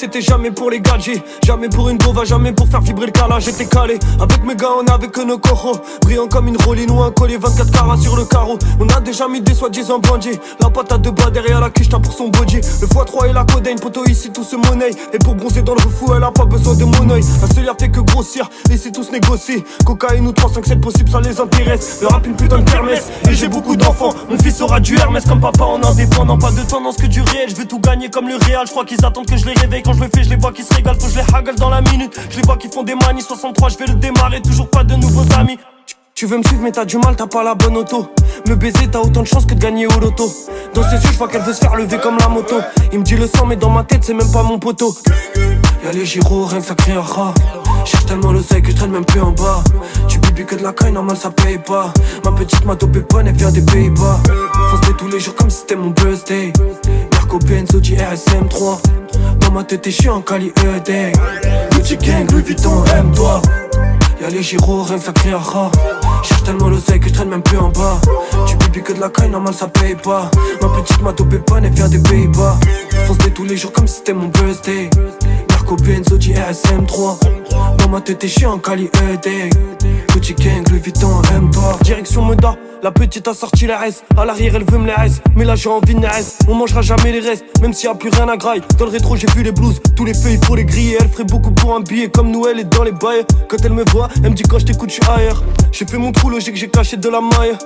C'était jamais pour les gadgets Jamais pour une bova, jamais pour faire vibrer le calage J'étais calé, avec mes gars on avait que nos cochons Brillant comme une rolling ou un collier 24 carats sur le carreau. On a déjà mis des soi-disant bandits La patate de bas derrière la cuisse pour son body. Le x3 et la codeine, poteau ici tout se monnaie. Et pour bronzer dans le refou elle a pas besoin de mon oeil La seule fait que grossir, ici tous négocier. Cocaïne ou 3, 5, 7 possible ça les intéresse. Le rap une putain de kermesse. Et j'ai beaucoup d'enfants, mon fils aura du Hermès comme papa en indépendant. Pas de tendance que du réel, je veux tout gagner comme le réel Je crois qu'ils attendent que je les réveille quand je le fais, je les vois qui se régalent, faut que je les haggle dans la minute. Je les vois qui font des manies 63, je vais le démarrer, toujours pas de nouveaux amis. Tu veux me suivre mais t'as du mal, t'as pas la bonne auto. Me baiser t'as autant de chance que de gagner au loto. Dans ses yeux je vois qu'elle veut se faire lever comme la moto. Il me dit le sang mais dans ma tête c'est même pas mon poteau. Y'a les gyros, rien que ça crée un rat. Cherche tellement le seuil que je traîne même plus en bas. Tu bibis que de la caille, normal ça paye pas. Ma petite m'a dopé bonne, elle vient des Pays-Bas. Fonce tous les jours comme si c'était mon birthday. Marco Benzo, RSM3 Dans ma tête t'es chiant, Cali ED Gucci Gang, Louis Vuitton, aime-toi Y'a les gyros, rien que ça crée un rat Cherche tellement le seuil que je traîne même plus en bas. Tu bibis que de la caille, normal ça paye pas. Ma petite m'a dopé bonne, elle vient des Pays-Bas. Fonce tous les jours comme si c'était mon birthday Marco Benzo, RSM3 Dans ma tête t'es chiant, Cali ED Gang, Louis Vuitton, aime-toi Direction Moda la petite a sorti la S, à l'arrière elle veut me la S, mais là j'ai envie de S. On mangera jamais les restes, même s'il y a plus rien à graille. Dans le rétro j'ai vu les blues, tous les feux il faut les griller. Elle ferait beaucoup pour un billet, comme nous elle est dans les bails. Quand elle me voit, elle me dit quand je t'écoute, je suis ailleurs. J'ai fait mon trou logique, j'ai caché de la maille.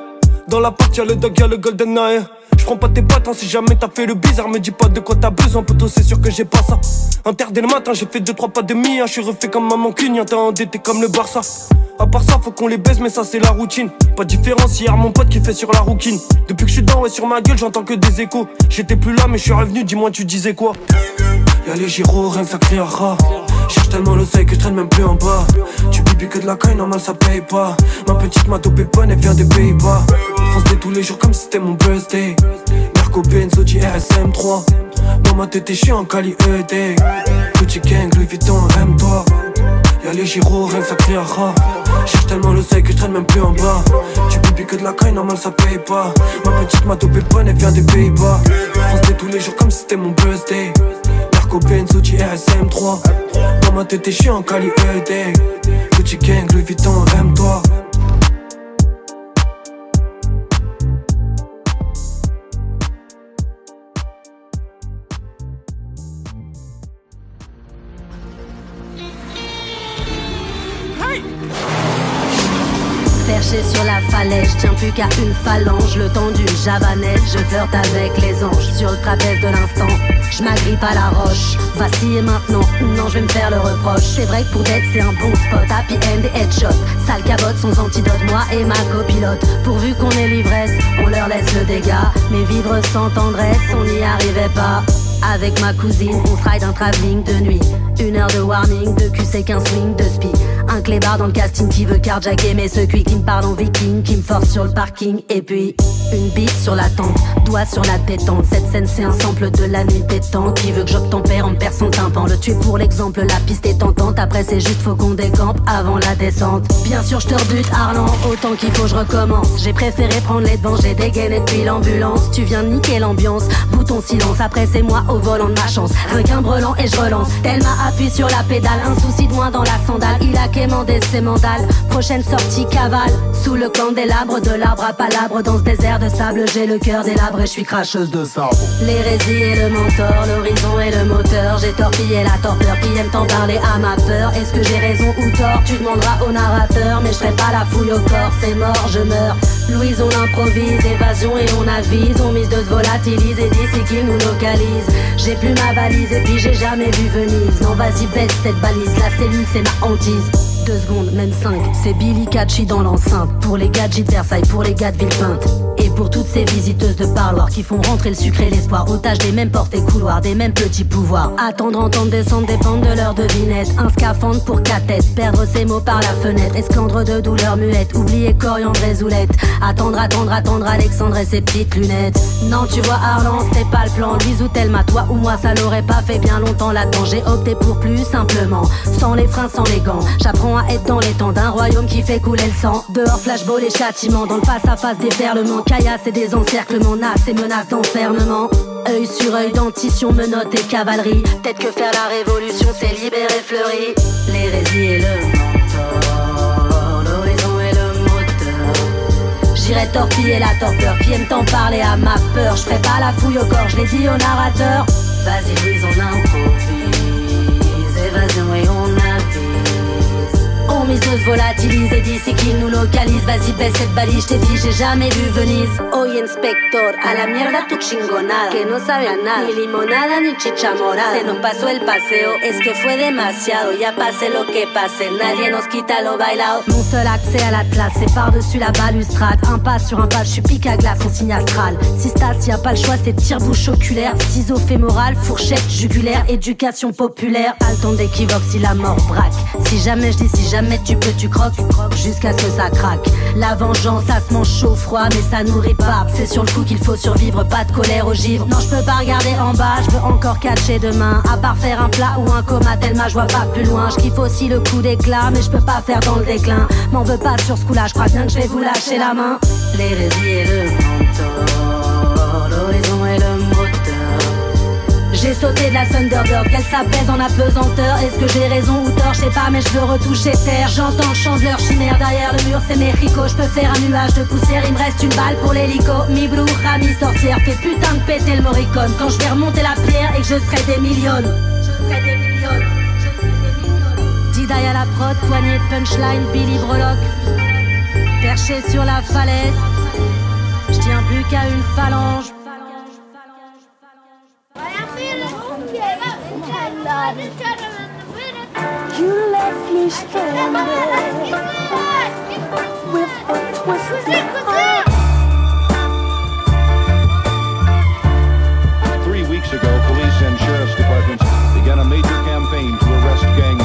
Dans la partie y'a le dog, y'a le golden eye. Je prends pas tes hein, si jamais t'as fait le bizarre, me dis pas de quoi t'as besoin, poteau, c'est sûr que j'ai pas ça. Inter dès le matin, j'ai fait 2-3 pas de mi, hein, je suis refait comme maman cugne, t'es endetté comme le Barça. À part ça, faut qu'on les baise, mais ça c'est la routine. Pas différence hier, mon pote qui fait sur la rouquine. Depuis que je suis dans, ouais, sur ma gueule, j'entends que des échos. J'étais plus là, mais je suis revenu, dis-moi, tu disais quoi? Y'a les gyros, rien que ça crée un rat. Cherche tellement le seuil que je traîne même plus en bas. Tu bibis que de la caille, normal ça paye pas. Ma petite m'a dopé bonne, elle vient des Pays-Bas. Fonce tous les jours comme si c'était mon birthday. Marco Benzo, RSM3. Dans ma tête, chiant, Cali ED. Petit gang, Louis Vuitton, aime-toi. Y'a les gyros, rien que ça un rat. Cherche tellement le seuil que je traîne même plus en bas. Tu bibis que de la caille, normal ça paye pas. Ma petite m'a dopé bonne, elle vient des Pays-Bas. Fonce tous les jours comme si c'était mon birthday. Marco Benzo, RSM3. Dans ma tête, t'es chiant, Cali ED. Gucci Gang, Louis Vuitton, aime-toi. Falaise, je tiens plus qu'à une phalange. Le temps d'une javanette, je flirte avec les anges. Sur le trapèze de l'instant, je m'agrippe à la roche. Et maintenant, non, je vais me faire le reproche. C'est vrai que pour d'être, c'est un bon spot. Happy end et headshot. Sale cabotte, sans antidote, moi et ma copilote. Pourvu qu'on ait l'ivresse, on leur laisse le dégât. Mais vivre sans tendresse, on n'y arrivait pas. Avec ma cousine, on se ride un travelling de nuit. Une heure de warning, de QC 15 swing, de spi. Un clébard dans le casting qui veut carjacker mais ce qui me parle en viking, qui me force sur le parking. Et puis, une bite sur la tente, doigt sur la détente. Cette scène c'est un sample de la nuit pétante qui veut que j'obtempère en perd son tympan. Le tuer pour l'exemple, la piste est tentante. Après c'est juste faut qu'on décampe avant la descente. Bien sûr je te rebute Arlan, autant qu'il faut je recommence. J'ai préféré prendre les devants, j'ai dégainé depuis l'ambulance. Tu viens niquer l'ambiance, bouton silence. Après c'est moi au volant de ma chance. Rien qu'un et je relance. Tellement appuie sur la pédale, un souci de moins dans la sandale. Il a Prochaine sortie cavale, sous le candélabre de l'arbre à palabre. Dans ce désert de sable, j'ai le cœur délabré, je suis cracheuse de sable. L'hérésie et le mentor, l'horizon et le moteur. J'ai torpillé la torpeur qui aime t'en parler à ma peur. Est-ce que j'ai raison ou tort? Tu demanderas au narrateur, mais je ferai pas la fouille au corps, c'est mort, je meurs. Louise, on improvise, évasion et on avise. On mise de se et d'ici qu'il nous localise. J'ai plus ma valise et puis j'ai jamais vu Venise. Non, vas-y, baisse cette balise, la cellule c'est ma hantise. Deux secondes, même cinq, c'est Billy Catchy dans l'enceinte. Pour les gadgets de Versailles, pour les gars de Villepinte. Et pour toutes ces visiteuses de parloir qui font rentrer le sucre et l'espoir. Otage des mêmes portes et couloirs, des mêmes petits pouvoirs. Attendre, entendre, descendre, dépendre de leur devinette. Un scaphandre pour quatre têtes, perdre ses mots par la fenêtre. Esclandre de douleur muette, oublier coriandre et zoulette. Attendre, attendre, attendre Alexandre et ses petites lunettes. Non, tu vois, Arlan, c'était pas le plan. Louise ou Thelma, toi ou moi, ça l'aurait pas fait bien longtemps là-dedans. J'ai opté pour plus simplement, sans les freins, sans les gants. J'apprends à être dans les temps d'un royaume qui fait couler le sang. Dehors, flashball et châtiments, dans le face-à-face des déferlement, caillasse et des encerclements, et menaces d'enfermement. Œil sur œil, dentition, menottes et cavalerie. Peut-être que faire la révolution, c'est libérer fleury. L'hérésie et le mentor, l'horizon et le moteur. J'irai torpiller la torpeur qui aime t'en parler à ma peur. Je ferai pas la fouille au corps, je l'ai dit au narrateur. Vas-y, Louise, on improvise. Miseuse volatilise et d'ici qu'il nous localise Vas-y baisse cette balise, je t'ai dit j'ai jamais vu Venise. Oye inspector, a la mierda tu chingonada Que no sabe a nada, ni limonada ni chicha morada. Se nos pasó el paseo, es que fue demasiado. Ya pase lo que pase, nadie nos quita lo bailado Mon seul accès à la classe, c'est par-dessus la balustrade. Un pas sur un pas, je suis pique à glace en signe astral. Si s'il y a pas le choix, c'est tire-bouche oculaire. Ciseaux fémoral, fourchette jugulaire Éducation populaire, le temps d'équivoque si la mort braque. Si jamais je dis si jamais tu peux, tu croques, jusqu'à ce que ça craque. La vengeance, ça se mange chaud, froid, mais ça nourrit pas. C'est sur le coup qu'il faut survivre, pas de colère au givre. Non, je peux pas regarder en bas, je veux encore catcher demain. À part faire un plat ou un coma, tellement je vois pas plus loin. Je kiffe aussi le coup d'éclat, mais je peux pas faire dans le déclin. M'en veux pas sur ce coup-là, je crois bien que je vais vous lâcher la main. L'hérésie et le mentor, j'ai sauté de la Thunderbird, qu'elle s'apaise en apesanteur. Est-ce que j'ai raison ou tort, je sais pas, mais je veux retoucher terre. J'entends le chant de leur chimère derrière le mur, c'est mes ricots. Je peux faire un nuage de poussière, il me reste une balle pour l'hélico. Mi bruja, mi sorcière, fais putain de péter le moricone. Quand je vais remonter la pierre et que je serai des millions. Je serai des millions. Didaille à la prod, poignée de punchline, Billy Breloque. Perché sur la falaise, je tiens plus qu'à une phalange. You left me stranded with a twisted. Three weeks ago, police and sheriff's departments began a major campaign to arrest gang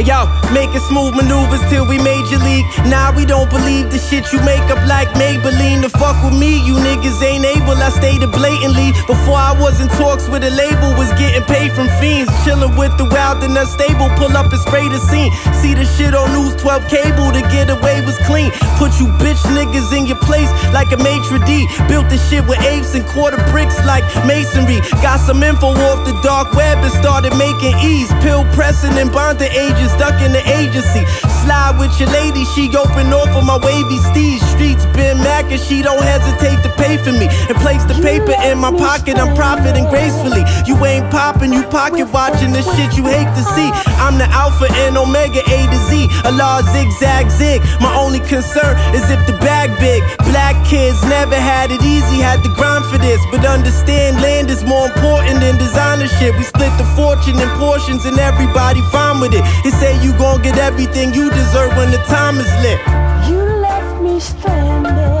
Hey yo, making smooth maneuvers till we major league. Now nah, we don't believe the shit you make up like Maybelline. To fuck with me, you niggas ain't able. I stated blatantly. Before I was in talks with a label, was getting paid from fiends. Chilling with the wild and unstable. Pull up and spray the scene. See the shit on News 12 cable to get away was clean. Put you bitch niggas in your place like a maitre d'. Built the shit with apes and quarter bricks like masonry. Got some info off the dark web and started making ease. Pill pressing and bonding agents Stuck in the agency. Slide with your lady, she open off of my wavy steez. Streets been Mac and she don't hesitate to pay for me. And place the paper in my pocket, I'm profiting gracefully. You ain't popping, you pocket watching the shit you hate to see. I'm the alpha and omega A to Z. A law zigzag zig. My only concern is if the bag big. Black kids never had it easy, had to grind for this. But understand land is more important than designer shit. We split the fortune in portions and everybody fine with it. It's say you gon' get everything you deserve when the time is lit. You left me stranded.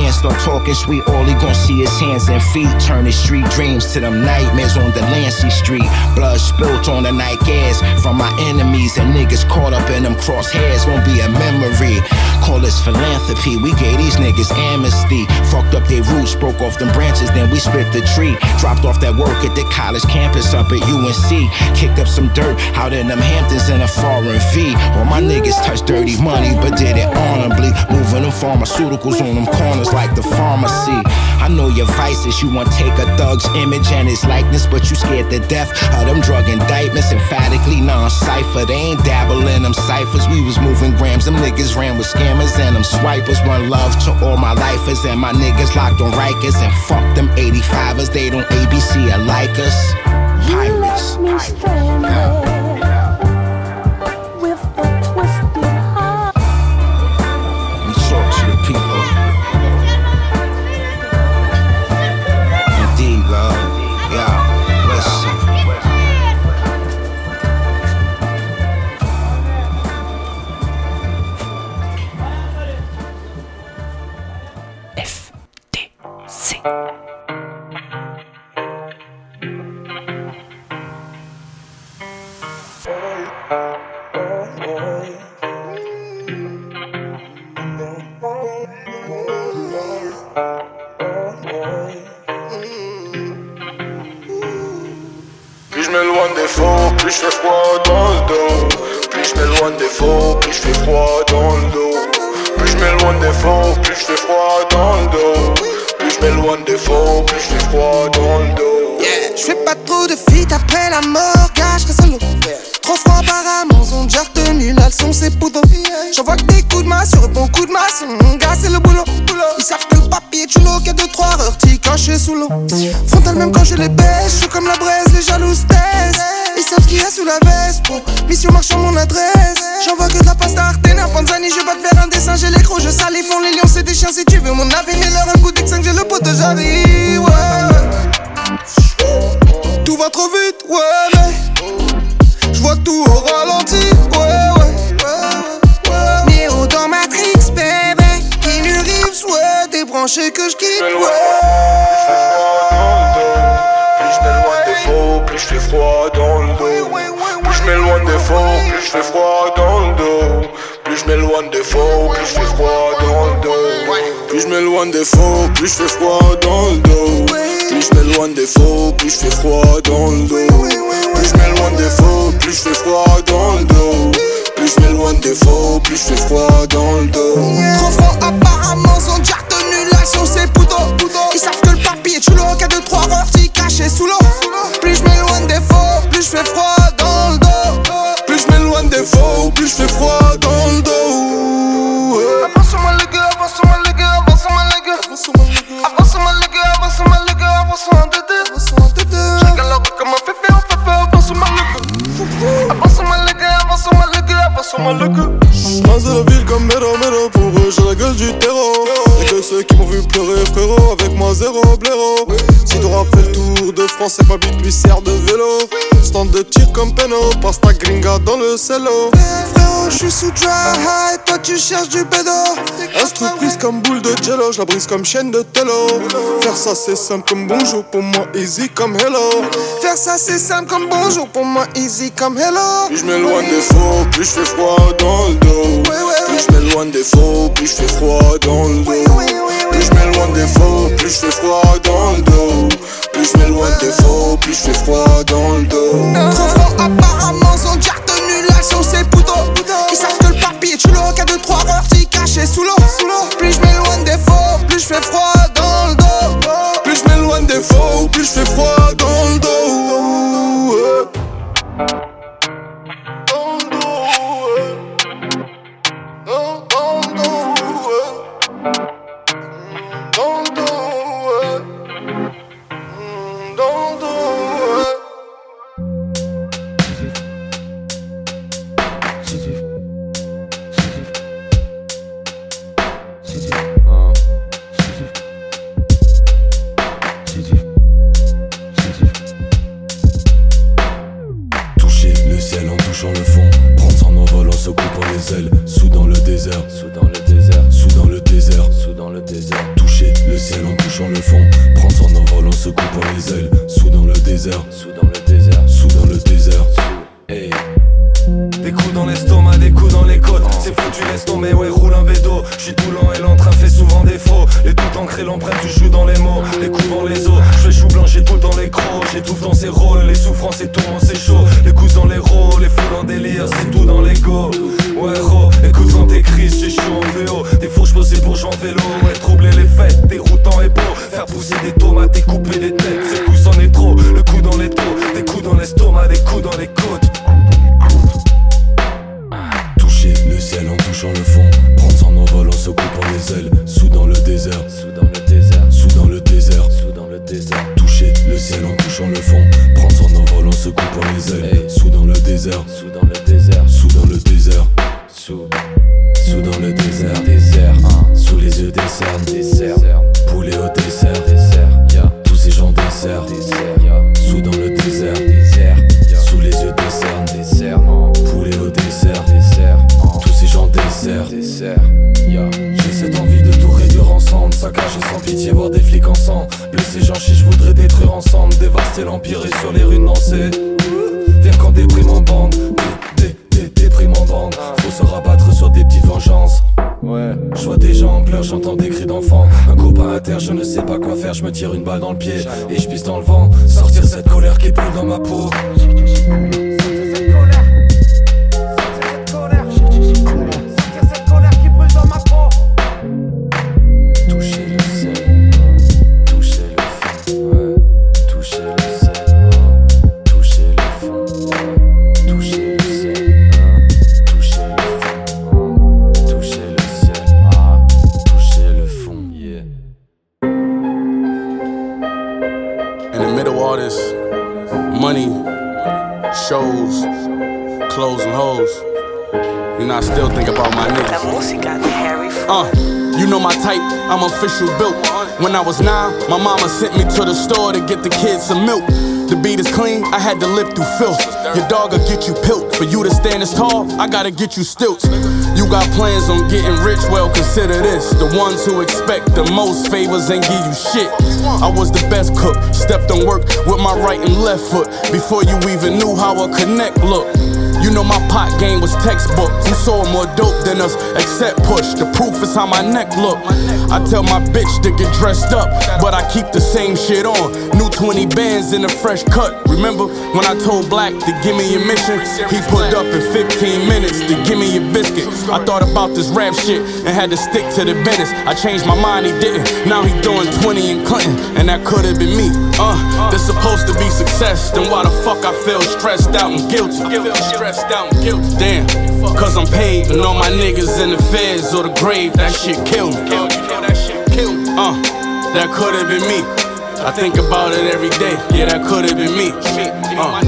man start talking sweet, all he gon' see is hands and feet. Turn his street dreams to them nightmares on Delancey Street. Blood spilt on the night gas from my enemies and niggas caught up in them crosshairs won't be a memory. Call this philanthropy. We gave these niggas amnesty. Fucked up their roots, broke off them branches, then we split the tree. Dropped off that work at the college campus up at UNC. Kicked up some dirt out in them Hamptons in a foreign V. All my niggas touched dirty money, but did it honorably. Moving them pharmaceuticals on them corners like the pharmacy. I know your vices. You want take a thug's image and his likeness, but you scared to death of them drug indictments. Emphatically non-cipher. They ain't dabbling in them ciphers. We was moving grams. Them niggas ran with scammers and them swipers. One love to all my lifers and my niggas locked on Rikers and fuck them 85ers. They don't ABC alike us. Pirates. me stranded Plus je m'éloigne des faux, plus je fais froid dans le dos. Plus je m'éloigne des faux, plus je fais froid dans le dos. Trop froid apparemment, ont déjà retenu l'action, c'est poudre. Zéro blaireau. Si t'auras fait le tour de France et ma bite lui sert de vélo. Stand de tir comme Peno Passe ta gringa dans le cello. Frérot, j'suis sous dry high, toi tu cherches du bédo. Instru prise comme boule de jello? J'la brise comme chaîne de tello. Faire ça c'est simple comme bonjour Pour moi easy comme hello. Faire ça c'est simple comme bonjour, pour moi easy comme hello. Plus je m'éloigne des faux, plus je fais froid dans le dos. Plus je m'éloigne des faux, plus je fais froid dans le dos. Plus je m'éloigne des faux, plus je fais froid dans le dos. Plus je m'éloigne des faux, plus je fais froid dans le dos. Trop fort apparemment, ont déjà retenu l'action, c'est poudre. Ils savent que le papier est chulo, qu'à 2-3 heures, t'y caché sous l'eau. Plus je m'éloigne des faux, plus je fais froid dans le dos. Plus je m'éloigne des faux, plus je fais froid et sur les rues de danser. Viens quand déprime en bande, dé, dé, dé, déprime en bande. Faut se rabattre sur des petites vengeances. Ouais, je vois des gens en pleurs, j'entends des cris d'enfants. Un copain à terre, je ne sais pas quoi faire, je me tire une balle dans le pied et je pisse dans le vent. Sortir cette colère qui brûle dans ma peau. Official built. When I was nine, my mama sent me to the store to get the kids some milk. The beat is clean, I had to live through filth. Your dog will get you pilt. For you to stand as tall, I gotta get you stilts. You got plans on getting rich, well, consider this. The ones who expect the most favors ain't give you shit. I was the best cook, stepped on work with my right and left foot before you even knew how a connect looked. You know my pot game was textbook. You saw more dope than us, except push. The proof is how my neck look. I tell my bitch to get dressed up, but I keep the same shit on. New 20 bands in a fresh cut. Remember when I told Black to give me your mission? He pulled up in 15 minutes to give me your biscuit. I thought about this rap shit and had to stick to the business. I changed my mind, he didn't. Now he doing 20 in Clinton, and that could have been me. Uh, this supposed to be success. Then why the fuck I feel stressed out and guilty? Stressed out and guilty. Damn, cause I'm paid and all my niggas in the feds or the grave. That shit killed me. That shit killed me. Uh, that could have been me. I think about it every day. Yeah, that could have been me. Uh.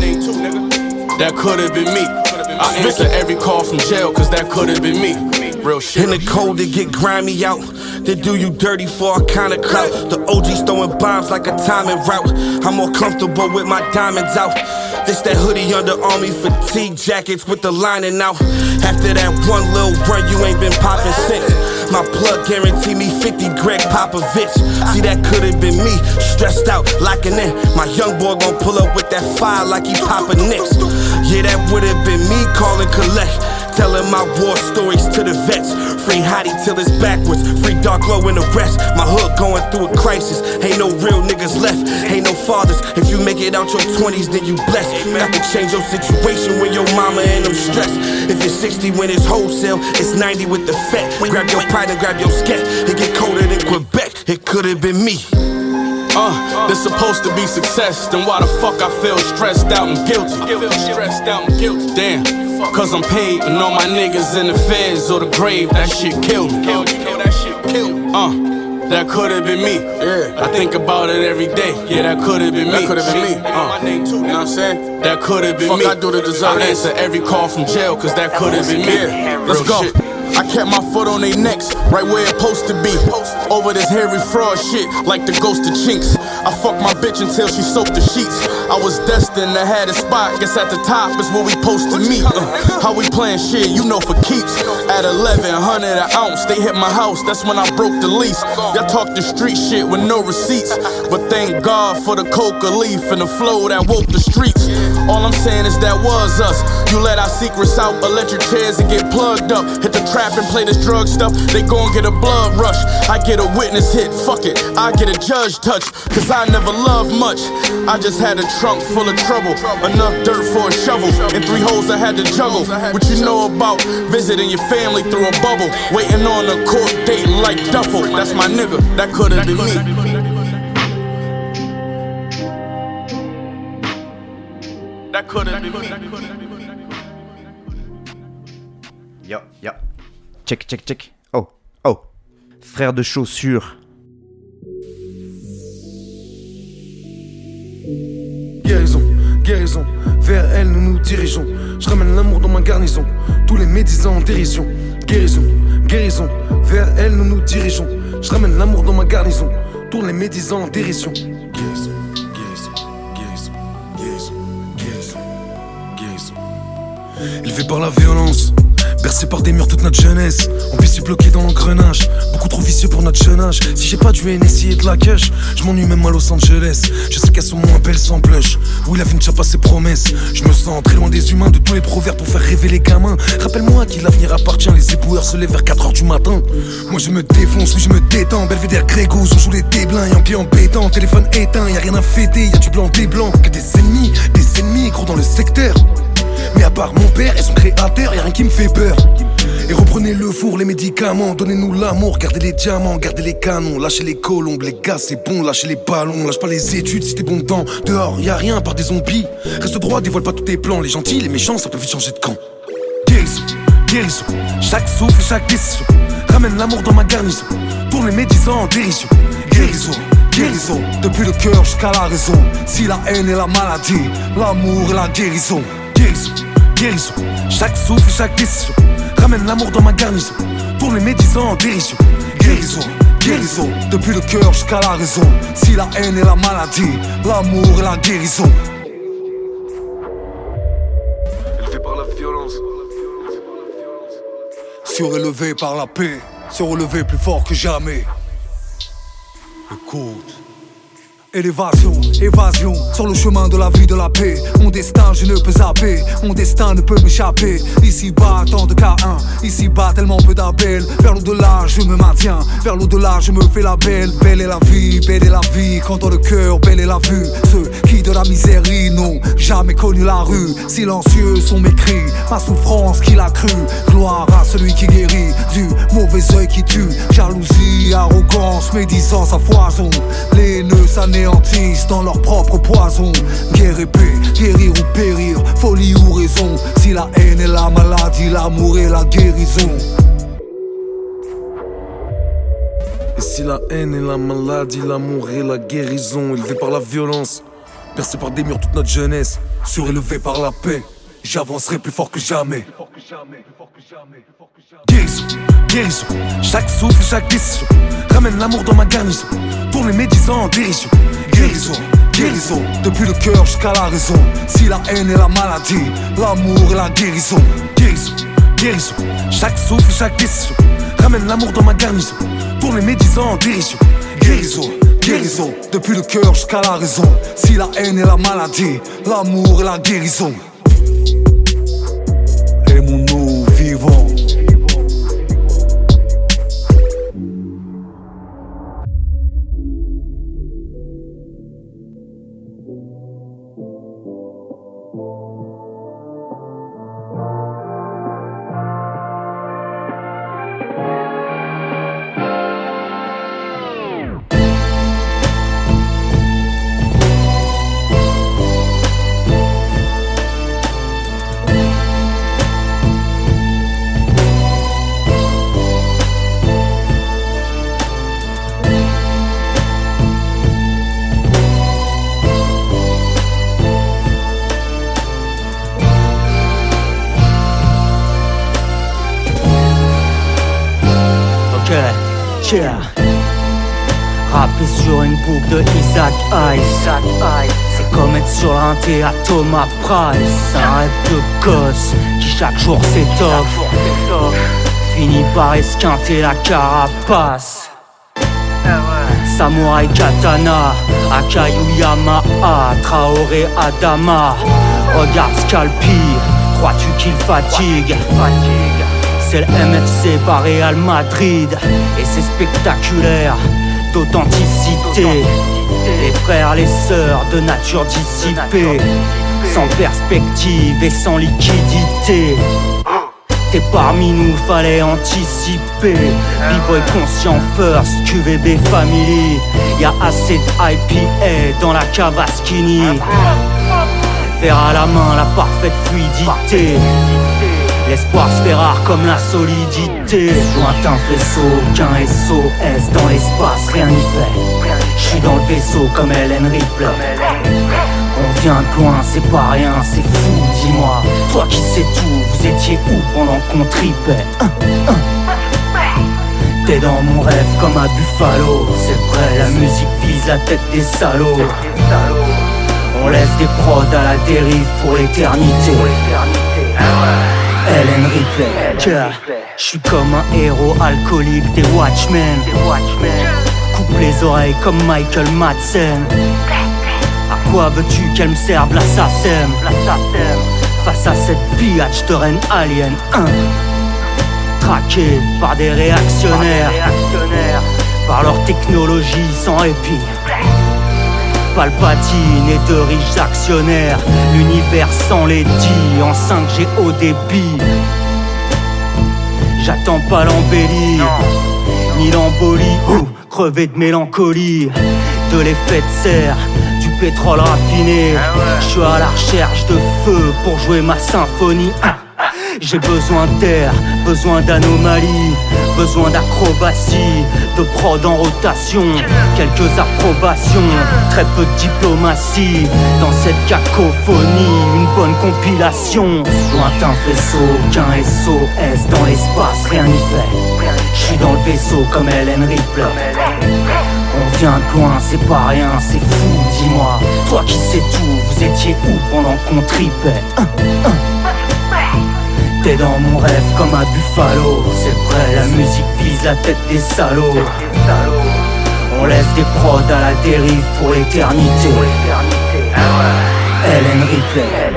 That could have been me. I answer every call from jail, cause that could have been me. Real shit. In the cold, they get grimy out. They do you dirty for a kind of clout. The OG's throwing bombs like a timing route. I'm more comfortable with my diamonds out. This that hoodie under army fatigue jackets with the lining out. After that one little run, you ain't been popping since. My plug guarantee me 50 Greg Popovich. See, that could have been me, stressed out, locking in. My young boy gon' pull up with that fire like he poppin' nicks. Yeah, that would have been me calling collect. Telling my war stories to the vets. Free Hottie till it's backwards. Free Dark Low and the rest. My hood going through a crisis. Ain't no real niggas left. Ain't no fathers. If you make it out your 20s, then you blessed. Got to change your situation when your mama and them stressed. If it's 60 when it's wholesale, it's 90 with the fat. Grab your pride and grab your scat. It get colder than Quebec. It could have been me. Uh, this supposed to be success. Then why the fuck I feel stressed out and guilty? Stressed out and guilty. Damn, cause I'm paid and all my niggas in the feds or the grave. That shit killed me. That shit killed me. Uh. That could have been me. Yeah, I think about it every day. Yeah, that could have been me. That could have been me. Uh, my name too. You know what I'm saying? That could have been Fuck me. I do the deserve I answer every call from jail, cause that could have been me. Let's go. shit. I kept my foot on their necks, right where it supposed to be. Over this hairy fraud shit, like the ghost of chinks. I fucked my bitch until she soaked the sheets. I was destined to have a spot, guess at the top is where we supposed to meet. Uh, how we playing shit, you know for keeps. At 1100 an ounce, they hit my house, that's when I broke the lease. Y'all talk the street shit with no receipts. But thank God for the coca leaf and the flow that woke the streets. All I'm saying is that was us. You let our secrets out, electric chairs and get plugged up. Hit the trap and play this drug stuff, they gon' get a blood rush. I get a witness hit, fuck it. I get a judge touch, cause I never loved much. I just had a trunk full of trouble, enough dirt for a shovel, and three holes I had to juggle. What you know about visiting your family through a bubble, waiting on a court date like Duffel. That's my nigga, that could've been me. That could've been me. Check, check, check. Oh, oh. Frère de chaussures. Guérison, guérison. Vers elle, nous nous dirigeons. Je ramène l'amour dans ma garnison. Tous les médisants en dérision. Guérison, guérison. Vers elle, nous nous dirigeons. Je ramène l'amour dans ma garnison. Tous les médisants en dérision. Guérison. Élevé par la violence. Bercé par des murs toute notre jeunesse, on puisse bloqué dans l'engrenage. Beaucoup trop vicieux pour notre jeune. Si j'ai pas du NSI et de la cash, je m'ennuie même à Los Angeles. Je sais qu'elles sont moins belles sans blush. Oui, la ne tient pas ses promesses. Je me sens très loin des humains, de tous les proverbes pour faire rêver les gamins. Rappelle-moi à qui l'avenir appartient. Les éboueurs se lèvent vers 4h du matin. Moi je me défonce, oui, je me détends. Belvédère Grégos, on joue les déblins. Et en pied en pétant, téléphone éteint, y a rien à fêter. Y a du blanc, des blancs, que des ennemis, des ennemis gros dans le secteur. Part mon père et son créateur, y'a rien qui me fait peur. Et reprenez le four, les médicaments, donnez-nous l'amour, gardez les diamants, gardez les canons, lâchez les colombes, les gars c'est bon, lâchez les ballons, lâche pas les études si t'es bon dedans. Dehors, y a rien par des zombies. Reste droit, dévoile pas tous tes plans, les gentils, les méchants, ça peut vite changer de camp. Guérison, guérison, chaque souffle, chaque décision. Ramène l'amour dans ma garnison, pour les médisants en dérision. Guérison, guérison, depuis le cœur jusqu'à la raison. Si la haine est la maladie, l'amour est la guérison. Guérison, guérison, chaque souffle, chaque décision. Ramène l'amour dans ma garnison, pour les médisants en dérision. Guérison, guérison, depuis le cœur jusqu'à la raison. Si la haine est la maladie, l'amour est la guérison. Élevé par la violence, surélevé par la paix, surrelevé plus fort que jamais. Écoute. Élévation, évasion, sur le chemin de la vie de la paix. Mon destin, je ne peux zapper, mon destin ne peut m'échapper. Ici bas, tant de K1, ici bas, tellement peu d'appels. Vers l'au-delà, je me maintiens, vers l'au-delà, je me fais la belle. Belle est la vie, belle est la vie, quand dans le cœur, belle est la vue. Ceux qui de la misère n'ont jamais connu la rue. Silencieux sont mes cris, ma souffrance qui l'a cru. Gloire à celui qui guérit du mauvais œil qui tue. Jalousie, arrogance, médisance à foison. Les nœuds dans leur propre poison. Guerre et paix, guérir ou périr, folie ou raison. Si la haine est la maladie, l'amour est la guérison. Et si la haine est la maladie, l'amour est la guérison. Élevé par la violence, percé par des murs toute notre jeunesse, surélevé par la paix, j'avancerai plus fort que jamais. Guérison, guérison, chaque souffle, chaque décision. Ramène l'amour dans ma garnison, pour les médisants en dérision. Guérison, guérison, depuis le cœur jusqu'à la raison. Si la haine est la maladie, l'amour est la guérison. Guérison, guérison, chaque souffle, chaque décision. Ramène l'amour dans ma garnison, pour les médisants en dérision. Guérison, guérison, depuis le cœur jusqu'à la raison. Si la haine est la maladie, l'amour est la guérison. C'est comme être sur un théâtre Thomas Price. Un rêve de gosse qui chaque jour s'étoffe. Finit par esquinter la carapace. Samurai Katana, Akayu Yamaha, Traoré Adama. Regarde Scalpi, crois-tu qu'il fatigue? C'est le MFC par Real Madrid et c'est spectaculaire d'authenticité. Frères, les sœurs de nature dissipée, sans perspective et sans liquidité. T'es parmi nous, fallait anticiper. B-boy conscient first, QVB family. Y'a assez de IPA dans la cave. Faire à la main la parfaite fluidité. L'espoir se fait rare comme la solidité. Lointain vaisseau, qu'un SOS dans l'espace, rien n'y fait. J'suis dans le vaisseau comme Ellen Ripley. On vient de loin, c'est pas rien, c'est fou, dis-moi. Toi qui sais tout, vous étiez où pendant qu'on tripait? T'es dans mon rêve comme un buffalo, c'est vrai, la musique vise la tête des salauds. On laisse des prods à la dérive pour l'éternité. Hélène Ripley, je suis comme un héros alcoolique des Watchmen. Coupe les oreilles comme Michael Madsen. À quoi veux-tu qu'elle me serve l'assassin? Face à cette pillage de reine alien 1 Traqué par des réactionnaires. Par leur technologie sans répit Palpatine et de riches actionnaires. L'univers sans les dits en 5G haut débit. J'attends pas l'embellir Ni l'embolie. Ou crever de mélancolie. De l'effet de serre du pétrole raffiné. Je suis à la recherche de feu pour jouer ma symphonie j'ai besoin d'air, besoin d'anomalies, besoin d'acrobatie, de prod en rotation, quelques approbations, très peu de diplomatie. Dans cette cacophonie, une bonne compilation. Lointain vaisseau, qu'un SOS dans l'espace, rien n'y fait. Je suis dans le vaisseau comme Hélène Ripley. On vient de loin, c'est pas rien, c'est fou, dis-moi. Toi qui sais tout, vous étiez où pendant qu'on tripait? T'es dans mon rêve comme un buffalo. C'est vrai, la musique vise la tête des salauds. On laisse des prods à la dérive pour l'éternité. Hélène Ripley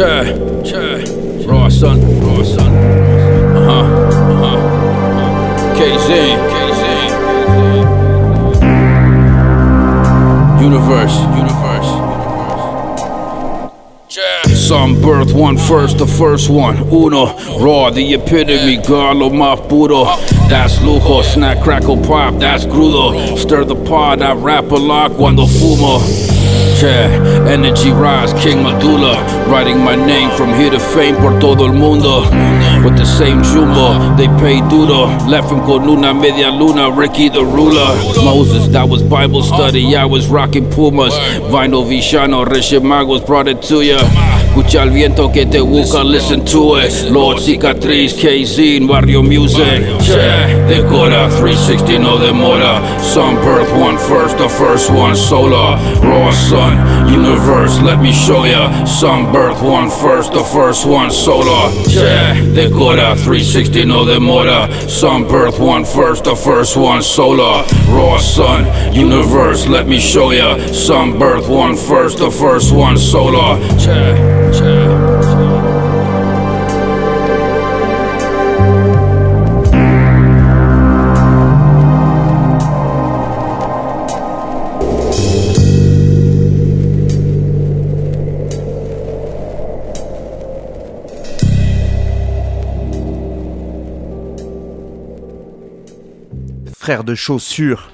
Che. Che. Raw son. Raw son. Uh-huh. Uh-huh. KZ. KZ. Universe. Universe. Some birth one first, the first one. Uno, raw, the epitome, Garlo más puro. That's lujo, snack, crackle, pop, that's crudo. Stir the pot, I rap a lot cuando fumo. Yeah, energy rise, King Medulla. Writing my name from here to fame por todo el mundo. With the same jumbo, they pay duro. Left him con una media luna, Ricky the ruler. Moses, that was Bible study. I was rocking Pumas. Vinyl Vishano, Magos brought it to ya. Escucha el viento que te busca, listen to it. Lord Cicatriz, KZ, Barrio Music. Yeah, decora, 360 no demora. Some birth one first, the first one solar. Raw sun, universe, let me show ya. Some birth one first, the first one solar. Yeah, decora, 360 no demora. Some birth one first, the first one solar. Raw sun, universe, let me show ya. Some birth one first, the first one solar. Yeah. De chaussures.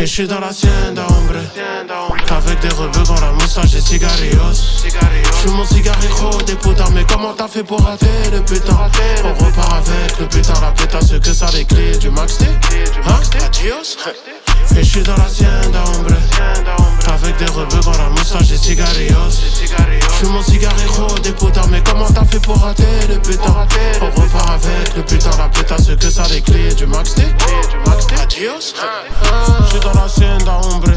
Et je suis dans la sienda, hombre Avec des rebeux dans la moustache et cigarillos. J'suis mon cigarijo, des poudres Mais comment t'as fait pour rater le putain? On repart avec le putain. La pétasse que ça les clés du max T. Hein? Adios? Et je suis dans la sienda, hombre Avec des rebeux dans la moustache et cigarillos J'suis mon cigarijo, des poudres Mais comment t'as fait pour rater le putain? On repart avec le putain la pétasse que ça les clés du max T. Adios. J'suis dans la sienda hombre.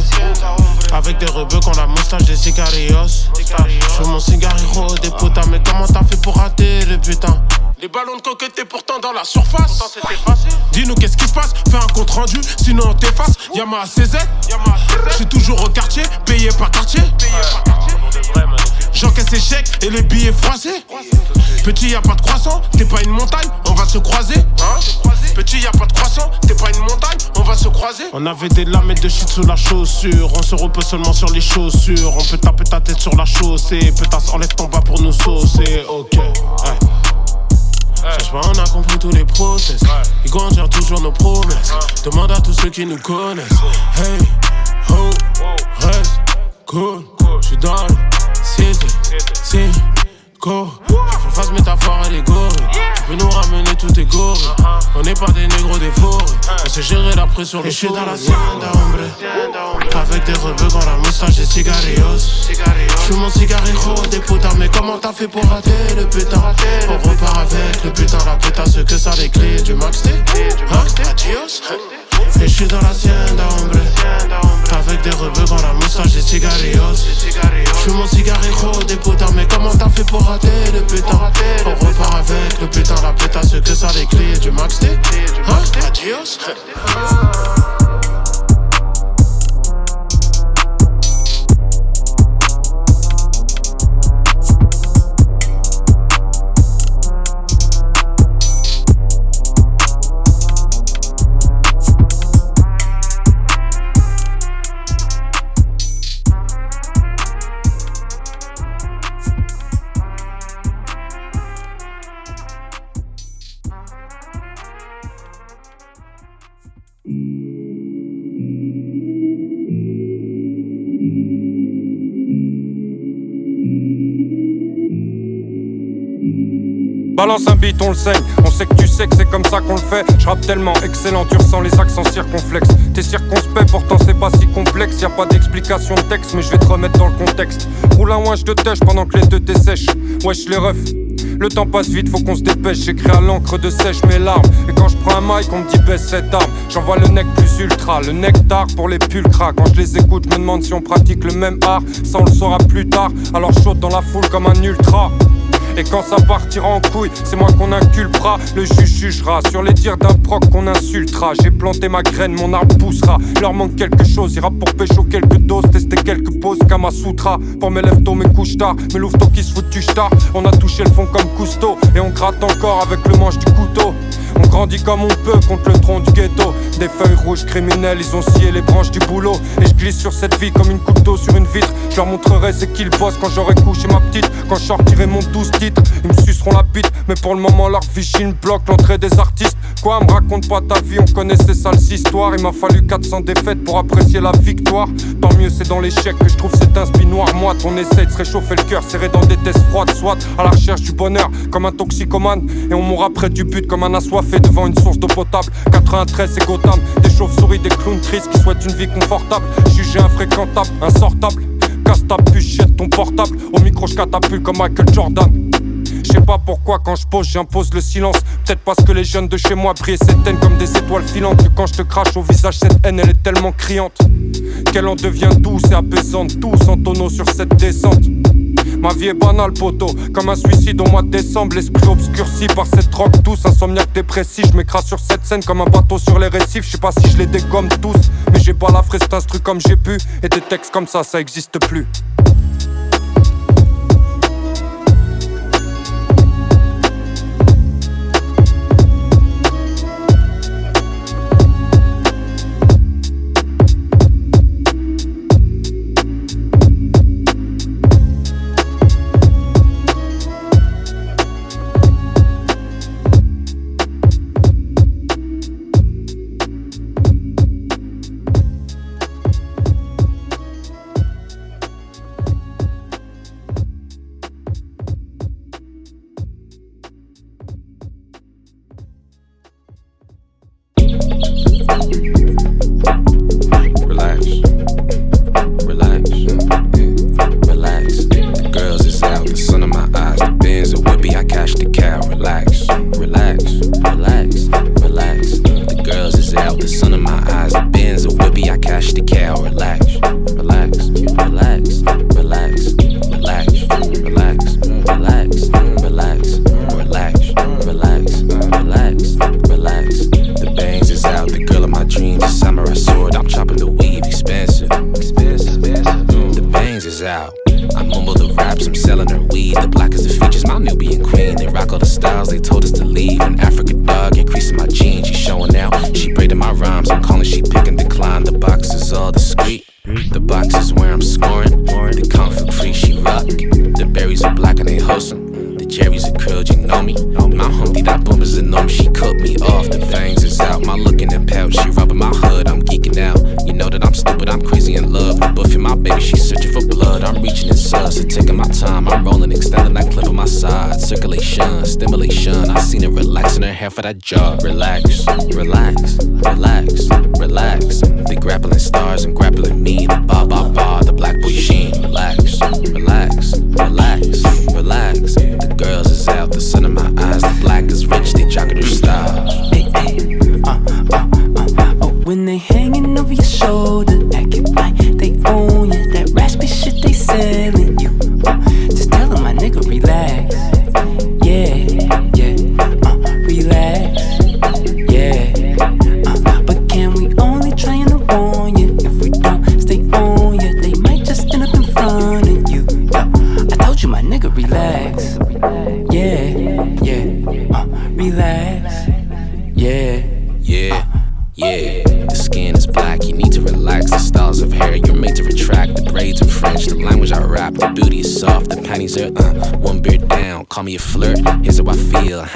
Avec des rebeux qu'on la moustache des sicarios. J'fume mon cigarro des putas, mais comment t'as fait pour rater le putain? Les ballons de coquette étaient pourtant dans la surface. Dis-nous qu'est-ce qui se passe, fais un compte rendu, sinon on t'efface. Yama à CZ, j'suis toujours au quartier, payé par quartier. J'encaisse échec et les billets froissés. Petit, y a pas de croissant, t'es pas une montagne, on va se croiser. Hein Petit, y a pas de croissant, t'es pas une montagne, on va se croiser. On avait des lames et de shit sous la chaussure. On se repose seulement sur les chaussures. On peut taper ta tête sur la chaussée. Pétasse, enlève ton bas pour nous saucer. Ok, Cherche pas, on a compris tous les process. Ils grandirent toujours nos promesses. Demande à tous ceux qui nous connaissent. Hey, ho, reste cool. J'suis dans le cité, c'est go. Fais face métaphore à l'égorée. Tu peux nous ramener tous tes gorilles. On n'est pas des négros dévorés. On sait gérer la pression, le suis dans la hacienda, hombre. Avec des rebeux dans la moustache des cigarillos. J'fume mon cigarrillo des putas, mais comment t'as fait pour rater le putain? On repart avec le putain, la pétasse que ça les clés du max T. Hein? Adios? Et j'suis dans la hacienda, la pétasse que ça les clés du max Balance un beat, on le saigne. On sait que tu sais que c'est comme ça qu'on le fait. Je rappe tellement excellent, tu ressens les accents circonflexes. T'es circonspect, pourtant c'est pas si complexe. Y a pas d'explication de texte, mais je vais te remettre dans le contexte. Roule un wesh de tèche pendant que les deux t'essèchent. Wesh les refs. Le temps passe vite, faut qu'on se dépêche. J'écris à l'encre de sèche mes larmes. Et quand je prends un mic, on me dit baisse cette arme. J'envoie le nec plus ultra, le nectar pour les pulcras. Quand je les écoute, je me demande si on pratique le même art. Ça on le saura plus tard. Alors saute dans la foule comme un ultra. Et quand ça partira en couille, c'est moi qu'on inculpera. Le juge jugera sur les dires d'un proc qu'on insultera. J'ai planté ma graine, mon arbre poussera. Leur manque quelque chose, ira pour pécho quelques doses, tester quelques poses, Kama Sutra. Pour mes lèvres tôt, mes couches tard, mes louveteaux qui se foutent du star. On a touché le fond comme Cousteau, et on gratte encore avec le manche du couteau. On grandit comme on peut contre le tronc du ghetto. Des feuilles rouges criminelles, ils ont scié les branches du boulot. Et je glisse sur cette vie comme une couteau sur une vitre. Je leur montrerai c'est qu'ils bossent quand j'aurai couché ma petite. Quand je sortirai mon 12 ils me suceront la bite. Mais pour le moment, leur vichine bloque l'entrée des artistes. Quoi, me raconte pas ta vie, on connaît ces sales histoires. Il m'a fallu 400 défaites pour apprécier la victoire. Tant mieux, c'est dans l'échec que je trouve cet inspi noir. Moi, on essaie de se réchauffer le cœur, serré dans des tests froides, soit à la recherche du bonheur comme un toxicomane. Et on mourra près du but comme un assoiffé devant une source d'eau potable. 93, c'est Gotham. Des chauves-souris, des clowns tristes qui souhaitent une vie confortable. Jugé infréquentable, insortable. Casse ta puce, jette ton portable. Au micro, je catapulte comme Michael Jordan. Je sais pas pourquoi quand je pose j'impose le silence Peut-être parce que les jeunes de chez moi brillent cette haine comme des étoiles filantes quand je te crache au visage cette haine elle est tellement criante Qu'elle en devient douce et apaisante Tous en tonneau sur cette descente Ma vie est banale, poteau, comme un suicide au mois de décembre. L'esprit obscurci par cette drogue douce, insomniaque dépressif. Je m'écrase sur cette scène comme un bateau sur les récifs. Je sais pas si je les dégomme tous, mais j'ai pas la fraise instru comme j'ai pu. Et des textes comme ça, ça existe plus.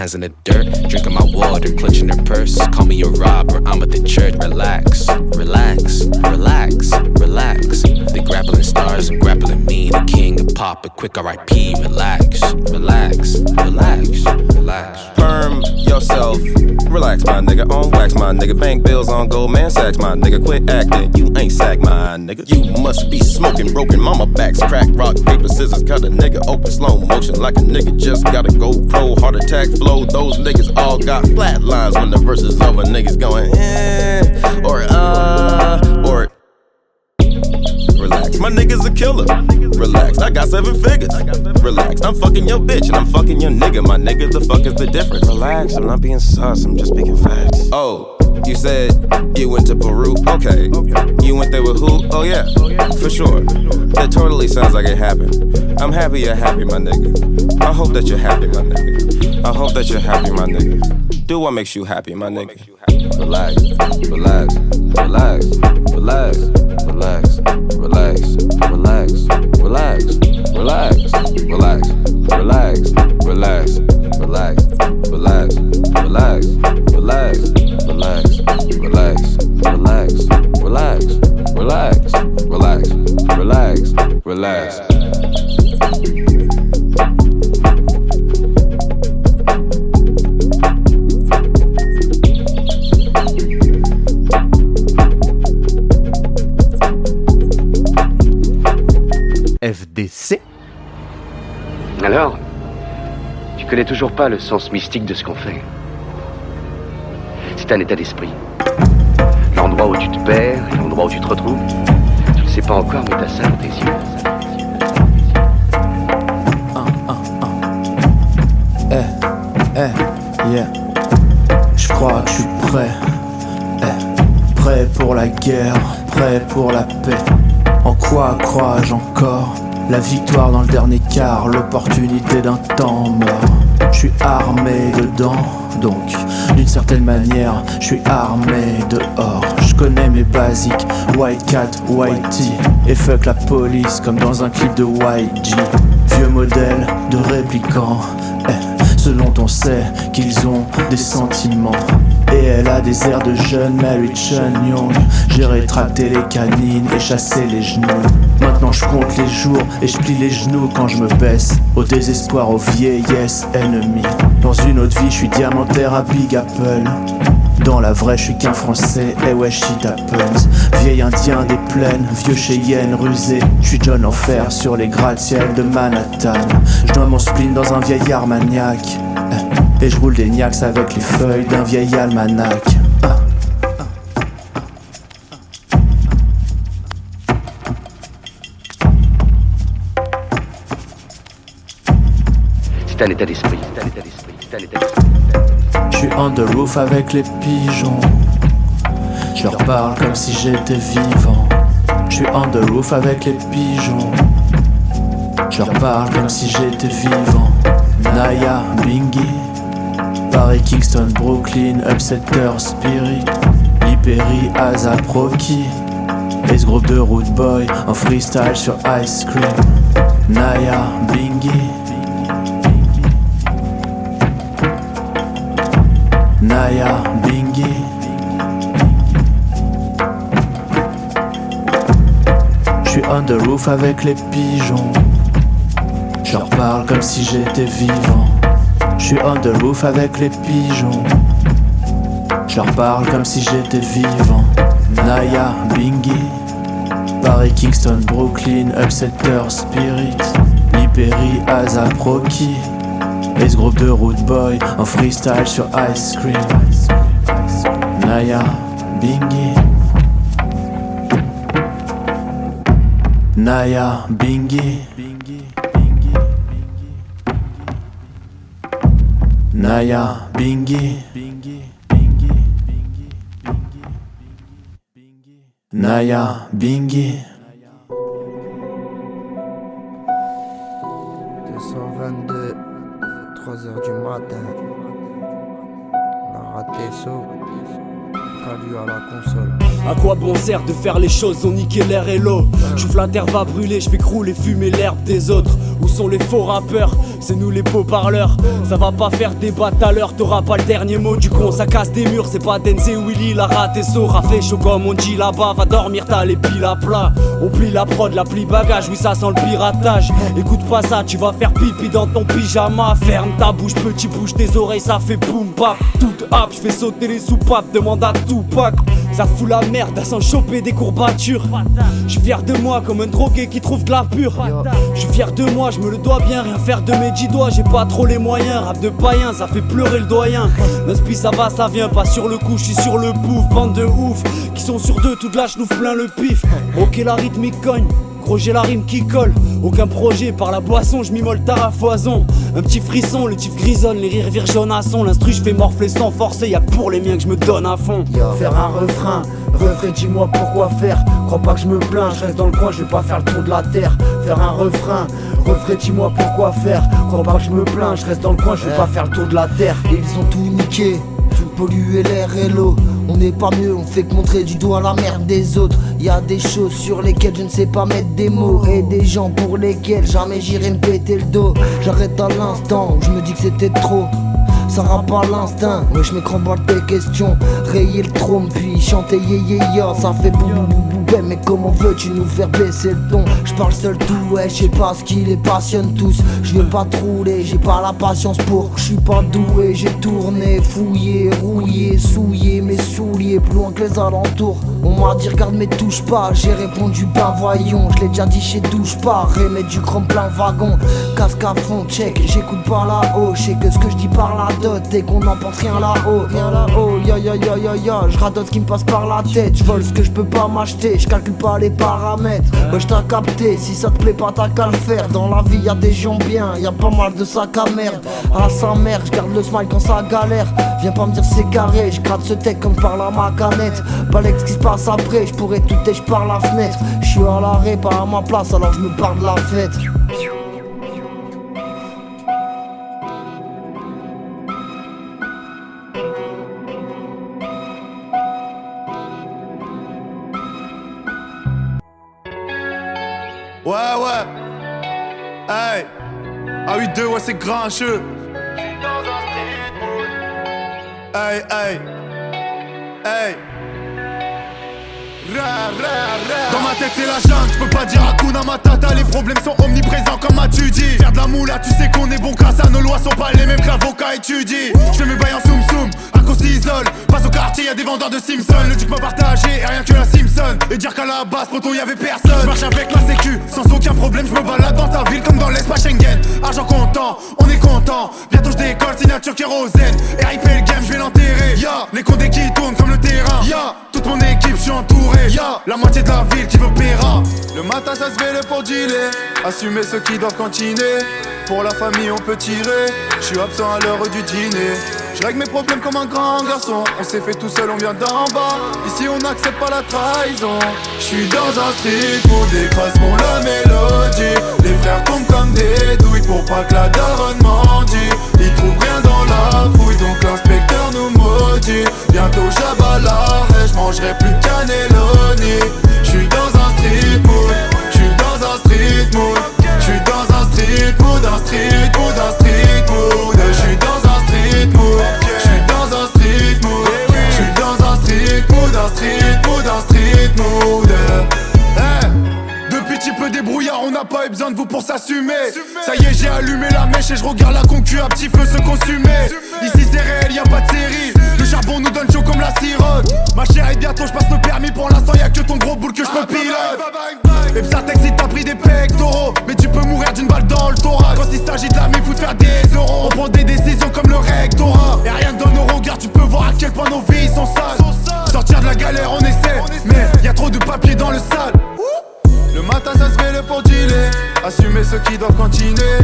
Hands in the dirt. Drinking my water, clutching her purse. Call me a robber, I'm at the church. Relax, relax, relax, relax. The grappling stars and grappling me. The king of pop, a quick RIP. Relax, relax, relax, relax. Perm yourself. Relax, my nigga. On wax, my nigga. Bank on Goldman Sachs, my nigga. Quit acting. You ain't sack, my nigga. You must be smoking broken mama backs. Crack, rock, paper, scissors. Cut a nigga open slow motion like a nigga just got a go pro. Heart attack flow. Those niggas all got flat lines when the verse is over. Niggas going, eh, or uh, or Relax, my nigga's a killer. Relax, I got seven figures. Relax, I'm fucking your bitch and I'm fucking your nigga. My nigga, the fuck is the difference? Relax, I'm not being sus, I'm just speaking facts. Oh, you said you went to Peru? Okay. You went there with who? Oh, yeah, for sure. That totally sounds like it happened. I'm happy you're happy, my nigga. I hope that you're happy, my nigga. I hope that you're happy, my nigga. Do what makes you happy, my nigga. Relax, relax, relax, relax, relax, relax, relax, relax, relax, relax, relax, relax, relax, relax, relax, connais toujours pas le sens mystique de ce qu'on fait. C'est un état d'esprit. L'endroit où tu te perds l'endroit où tu te retrouves. Tu ne sais pas encore, mais t'as ça dans tes yeux. Eh, eh, yeah. Je crois que je suis prêt. Eh, prêt pour la guerre, prêt pour la paix. En quoi crois-je encore? La victoire dans le dernier quart, l'opportunité d'un temps mort. Suis armé dedans, donc d'une certaine manière, je suis armé dehors. Je connais mes basiques, white cat, white et fuck la police comme dans un clip de YG. Vieux modèle de répliquant, eh, ce dont on sait qu'ils ont des sentiments. Et elle a des airs de jeune Mary Chun Young. J'ai rétracté les canines et chassé les genoux. Maintenant je compte les jours et je plie les genoux quand je me baisse. Au désespoir, aux vieillesses ennemies. Dans une autre vie, je suis diamantaire à Big Apple. Dans la vraie, je suis qu'un français, et ouais, shit happens. Vieil indien des plaines, vieux Cheyenne rusé. Je suis John Enfer sur les gratte-ciel de Manhattan. Je dois mon spleen dans un vieil armagnac. Et je roule des niax avec les feuilles d'un vieil almanach. C'est un état d'esprit, c'est un état d'esprit. Je suis on avec les pigeons. Je leur parle comme si j'étais vivant. Je suis on the roof avec les pigeons. Je leur parle comme si j'étais vivant. Naya Bingi. Paris, Kingston, Brooklyn, Upsetter, Spirit, Liperi, Azap, Rocky. Et ce groupe de Root Boy en freestyle sur Ice Cream. Naya, Bingy. Naya, Bingy. J'suis on the roof avec les pigeons. Je leur parle comme si j'étais vivant. J'suis on the roof avec les pigeons. Je leur parle comme si j'étais vivant. Naya, Bingy. Paris, Kingston, Brooklyn, Upsetter, Spirit. Liperi, Azap, Rocky. Et ce groupe de Root Boy en freestyle sur Ice Cream. Naya, Bingy. Naya, Bingy. Naya, Bingy. Naya, Bingy. 222, 3h du matin. On a raté saut. À la console. À quoi bon sert de faire les choses, on niqué l'air et l'eau. J'ouvre la terre va brûler, je fais crouler, fumer l'herbe des autres. Où sont les faux rappeurs C'est nous les beaux parleurs. Ça va pas faire débat à l'heure, t'auras pas le dernier mot du con. Ça casse des murs, c'est pas Denzel Willy, la raté Sora fait chaud comme on dit là-bas Va dormir, t'as les piles à plat. On plie la prod, la plie bagage, oui ça sent le piratage. Écoute pas ça, tu vas faire pipi dans ton pyjama. Ferme ta bouche, petit bouge tes oreilles, ça fait boum bap. Toute hop, je fais sauter les soupapes, demande à Tupac Ça fout la merde à s'en choper des courbatures. Je suis fier de moi comme un drogué qui trouve de la pure. Je suis fier de moi, je me le dois bien, rien faire de mes dix doigts. J'ai pas trop les moyens, rap de païen, ça fait pleurer le doyen. L'inspi ça va, ça vient, pas sur le coup, je suis sur le pouf. Bande de ouf, qui sont sur deux, toute la chenouf plein le pif. Ok, la rythmique cogne. J'ai la rime qui colle, aucun projet par la boisson, je m'immole tard à foison. Un petit frisson, le tif grisonne, les rires jaune à son. L'instru je fais morfler sans forcer, y'a pour les miens que je me donne à fond. Faire un refrain, refrain dis-moi pourquoi faire. Crois pas que je me plains, je reste dans le coin, je vais pas faire le tour de la terre. Faire un refrain, refrain dis-moi pourquoi faire. Crois pas que je me plains, je reste dans le coin, je vais pas faire le tour de la terre. Ils ont tout niqué, tout pollué l'air et l'eau on n'est pas mieux, on fait que montrer du doigt la merde des autres. Y a des choses sur lesquelles je ne sais pas mettre des mots. Et des gens pour lesquels jamais j'irai me péter le dos. J'arrête à l'instant je me dis que c'était trop. Ça à l'instinct, ouais je m'écran des questions Rayer le trône puis chanter yé yé Ça fait bou bou bou bou mais comment veux-tu nous faire baisser le ton? Je parle seul tout ouais je sais pas ce qui les passionne tous Je veux pas trouler, j'ai pas la patience pour Je suis pas doué, j'ai tourné, fouillé, rouillé, souillé les alentours. On m'a dit regarde mais touche pas. J'ai répondu bah voyons, je l'ai déjà dit chez douche pas. Remettre du chrome plein wagon. Casque à fond, check, j'écoute pas là-haut Je sais que ce que je dis par la dot et qu'on n'emporte rien là-haut. Rien là-haut, ya ya ya ya ya Je radote ce qui me passe par la tête. Je vole ce que je peux pas m'acheter. Je calcule pas les paramètres. Ouais je t'ai capté, si ça te plaît pas t'as qu'à le faire. Dans la vie y a des gens bien, y a pas mal de sacs à merde. À sa mère, je garde le smile quand ça galère Viens pas me dire c'est carré, je gratte ce tech comme par la ma Pas l'ex qui se passe après, je pourrais tout et par la fenêtre Je suis à l'arrêt, pas à ma place alors je me parle de la fête Ouais, ouais. Hey. Ah 8 2 ouais, c'est grincheux. Hey, hey. Hey. Ra, ra. Dans ma tête c'est la jungle, je peux pas dire Hakuna Matata Les problèmes sont omniprésents comme as-tu dit Faire de la moula, tu sais qu'on est bon grâce à nos lois sont pas les mêmes que l'avocat étudie Je fais mes bails en soum soum, cause s'isole. Passe au quartier, y'a des vendeurs de Simpson Le duc m'a partagé et rien que la Simpson. Et dire qu'à la base, poto y'avait personne. Je marche avec la sécu, sans aucun problème, je me balade dans ta ville comme dans l'espace Schengen. Argent comptant, on est content. Bientôt je décolle, signature kérosène. Et RIP le game, je vais l'enterrer. Ya, les condés qui tournent comme le terrain. Ya, toute mon équipe, je suis entouré. Ya, la moitié de la ville qui veut paiera Le matin ça se le pour dealer Assumer ceux qui doivent continuer. Pour la famille, on peut tirer. Je suis absent à l'heure du dîner. Je règle mes problèmes comme un grand garçon. On s'est fait tout seul, on vient d'en bas. Ici, on n'accepte pas la trahison. Je suis dans un street pour mon la mélodie. Les frères tombent comme des douilles pour pas que la daronne mendie. Ils trouvent rien dans la fouille, donc l'inspecteur nous maudit. Bientôt j'abala, et je mangerai plus de cannelloni. Je suis dans un street mood, je suis dans un street mood. Je suis dans un street mood, un street mood, un street. Street mood. Depuis petit peu débrouillard, on n'a pas eu besoin de vous pour s'assumer. Ça y est, j'ai allumé la mèche et je regarde la concu à petit feu se consumer. Ici c'est réel, y a pas de série. Le charbon nous donne chaud comme la sirote. Ma chère et bientôt je passe le permis pour l'instant, y a que ton gros boule que je me pilote. Et Psatex, il t'a pris des pectoraux. Mais tu peux mourir d'une balle dans le thorax. Quand il s'agit de la faut de faire des euros. On prend des décisions comme le rectorat. Et rien que dans nos regards, tu peux voir à quel point nos vies sont sales. Sortir de la galère, on essaie. Mais y a trop de papier dans le sale. Le matin ça se le pour dealer Assumer ceux qui doivent continuer.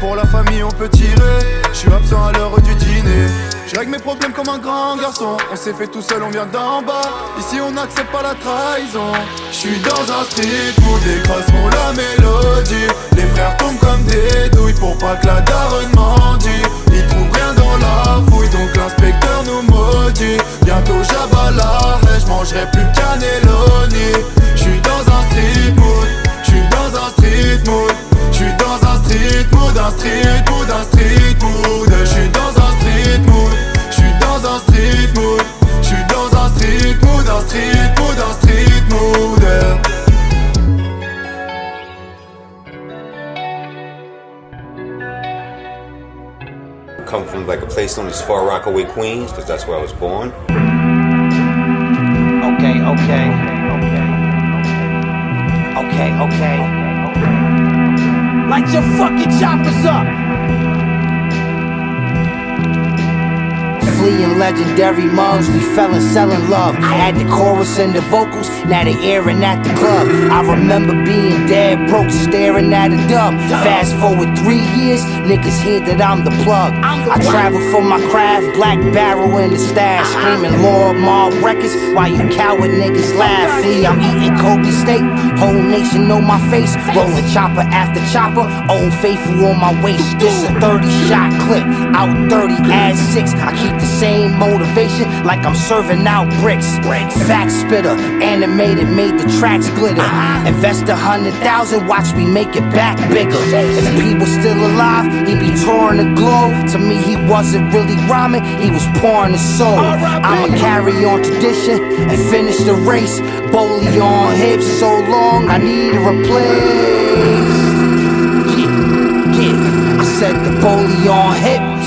Pour la famille on peut tirer. Je suis absent à l'heure du dîner. Je règle mes problèmes comme un grand garçon. On s'est fait tout seul, on vient d'en bas. Ici on n'accepte pas la trahison. Je suis dans un street pour des pour la mélodie. Les frères tombent comme des douilles Pour pas que la daronne mendie Ils trouvent rien la fouille Donc l'inspecteur nous maudit. Bientôt j'abala et je mangerai plus cannelloni. Je suis dans un street un street mood, un street mood. Je suis dans un street mood, je suis dans a place known Far Rockaway, Queens, because that's where I was born. Okay, okay. Okay, okay. Light your fucking choppers up. Fleeing legendary mugs. We fell in selling love. I Had the chorus and the vocals, now they airing at the club. I remember being dead broke, staring at a dub. Fast forward three years, niggas hear that I'm the plug. I travel for my craft, black barrel in the stash, screaming Lord Mar records while you coward niggas laugh. Flee, I'm eating Kobe steak, whole nation know my face. Rolling chopper after chopper, old faithful on my waist. This a 30 shot clip, out 30, add 6. I keep the same motivation like I'm serving out bricks. Fact spitter, animated, made the tracks glitter. Invest a hundred thousand, watch me make it back bigger. If P was still alive, he'd be touring the globe. To me, he wasn't really rhyming, he was pouring his soul. I'ma carry on tradition and finish the race. Bowley on hips so long, I need a replace. Yeah, yeah. I said the Bowley on hips.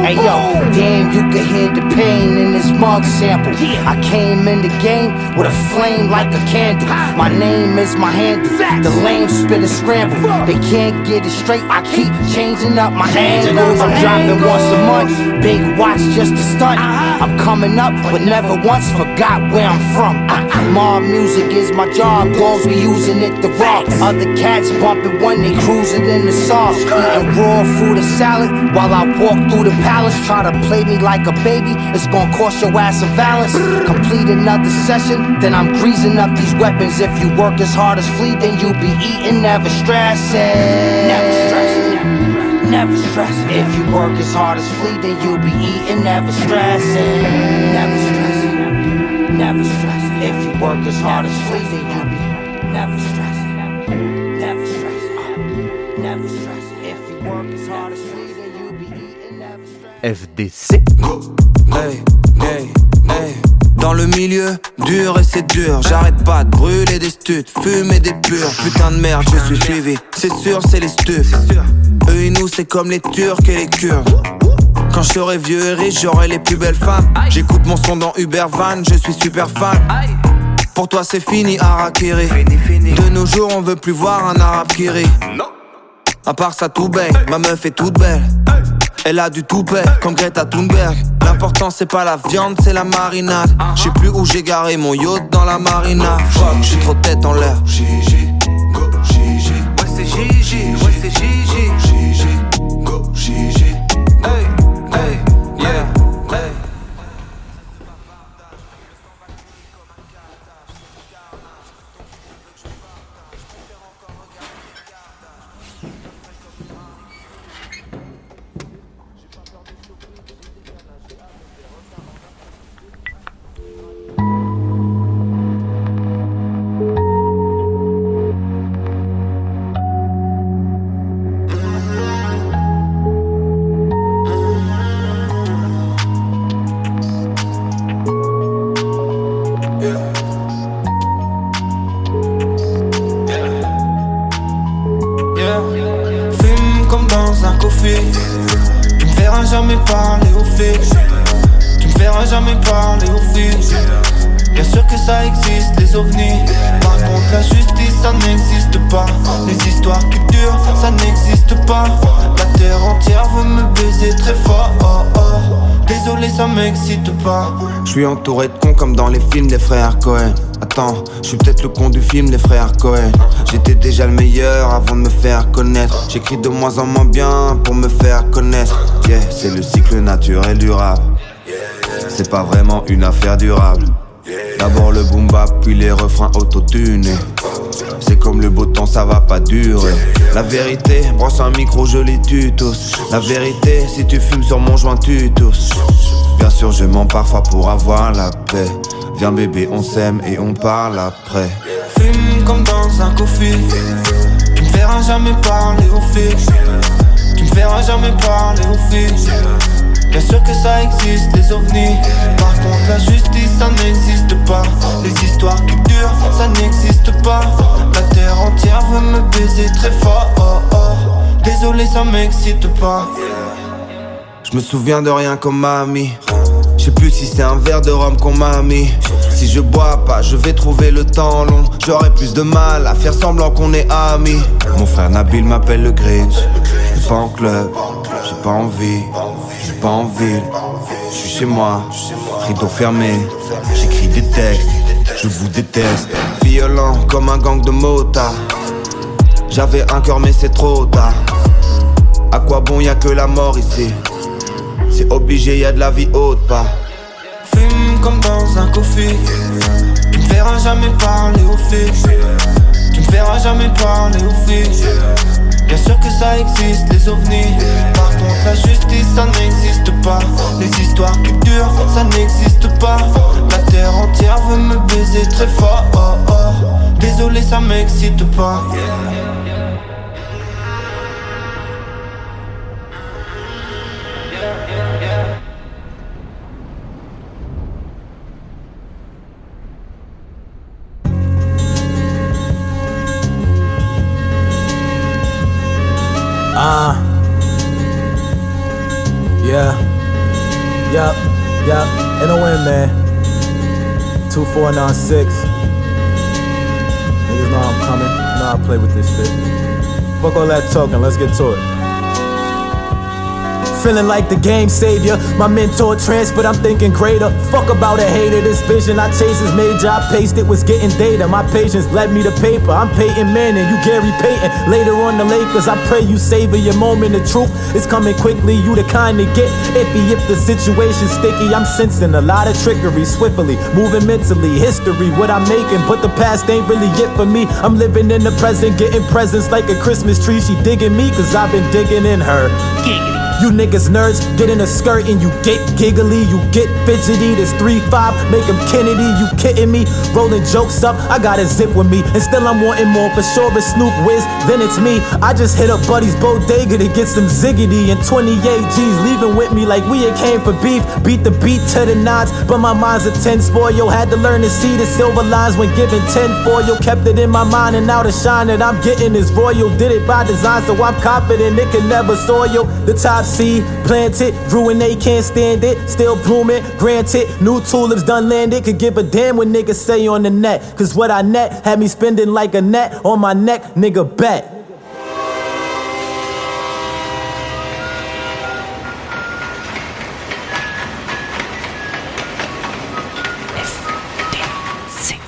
Hey yo, damn, you can hear the pain in this mug sample. I came in the game with a flame like a candle. My name is my handle. The lame spit a scramble. They can't get it straight. I keep changing up my angles. I'm dropping once a month. Big watch just to stunt. I'm coming up, but never once forgot where I'm from. My music is my job. Dogs be using it to rock. Other cats bumping when they cruising in the sauce. Eating raw food and salad while I walk through the palace. Try to play me like a baby, it's gonna cost your ass a balance. Complete another session, then I'm greasing up these weapons. If you work as hard as Flea, then you be eating, never stressing. Never stressing. Never stressing. If you work as hard as Flea, then you be eating, never stressing. Never stressing. Never stressing. If you work as hard as Flea, then you be never stressing. FDC. Hey, hey, hey. Dans le milieu, dur et c'est dur. J'arrête pas de brûler des studs, fumer des purs. Putain de merde, je suis suivi. C'est sûr, c'est les stupes. Eux et nous, c'est comme les Turcs et les Kurdes. Quand je serai vieux et riche, j'aurai les plus belles femmes. J'écoute mon son dans Uber Van, je suis super fan. Pour toi, c'est fini, Harakiri. De nos jours, on veut plus voir un arabe qui rit. À part ça, tout bête, ma meuf est toute belle. Elle a du toupet, comme Greta Thunberg. L'important c'est pas la viande, c'est la marinade. Je sais plus où j'ai garé mon yacht dans la marina. Fuck, j'ai trop tête en l'air. Gigi, go Gigi. Ouais, c'est Gigi, ouais, c'est Gigi. Je suis entouré de cons comme dans les films des frères Cohen. Attends, je suis peut-être le con du film des frères Cohen. J'étais déjà le meilleur avant de me faire connaître. J'écris de moins en moins bien pour me faire connaître. Yeah, c'est le cycle naturel du rap. C'est pas vraiment une affaire durable. D'abord le boom bap, puis les refrains autotunés. C'est comme le beau temps, ça va pas durer. La vérité, brosse un micro, je les tue tous. La vérité, si tu fumes sur mon joint, tu tous. Sûr, je mens parfois pour avoir la paix. Viens bébé, on s'aime et on parle après. Fume comme dans un coffee. Tu me verras jamais parler aux filles. Tu me verras jamais parler aux filles. Bien sûr que ça existe, les ovnis. Par contre, la justice, ça n'existe pas. Les histoires qui durent, ça n'existe pas. La terre entière veut me baiser très fort. Oh, oh. Désolé, ça m'excite pas. Je me souviens de rien comme mamie. Je sais plus si c'est un verre de rhum qu'on m'a mis. Si je bois pas, je vais trouver le temps long. J'aurai plus de mal à faire semblant qu'on est amis. Mon frère Nabil m'appelle le Grinch. J'suis pas en club, j'ai pas envie. J'suis pas en ville, j'suis chez moi. Rideau fermé, j'écris des textes. Je vous déteste. Violent comme un gang de motards. J'avais un cœur mais c'est trop tard. À quoi bon y a que la mort ici? Obligé y a de la vie haute pas. Fume comme dans un coffee. Tu me verras jamais parler aux filles. Tu me verras jamais parler aux filles. Bien sûr que ça existe, les ovnis. Par contre, la justice, ça n'existe pas. Les histoires qui durent, ça n'existe pas. La terre entière veut me baiser très fort. Oh, oh. Désolé, ça m'excite pas. 2496. Niggas know I'm coming. Know I play with this shit. Fuck all that talking. Let's get to it. Feeling like the game savior, my mentor trans, but I'm thinking greater. Fuck about a hater, this vision I chase is major. I paced it, was getting data. My patience led me to paper. I'm Peyton Manning, you Gary Payton. Later on the Lakers, I pray you savor your moment. The truth is coming quickly. You the kind to get iffy if the situation's sticky. I'm sensing a lot of trickery, swiftly moving mentally. History, what I'm making, but the past ain't really it for me. I'm living in the present, getting presents like a Christmas tree. She digging me, cause I've been digging in her. You niggas nerds get in a skirt and you get giggly, you get fidgety. This 3-5, make him Kennedy, you kidding me? Rolling jokes up, I got a zip with me. And still I'm wanting more, for sure it's Snoop Wiz, then it's me. I just hit up Buddy's bodega to get some ziggity and 28 G's leaving with me like we had came for beef. Beat the beat to the knots, but my mind's a 10 spoil. Had to learn to see the silver lines when giving 10 foil. Kept it in my mind and now the shine that I'm getting is royal. Did it by design, so I'm confident it can never soil. The top seed, planted, ruin they can't stand it. Still blooming, granted. New tulips done landed. Could give a damn what niggas say on the net. Cause what I net had me spending like a net on my neck, nigga bet.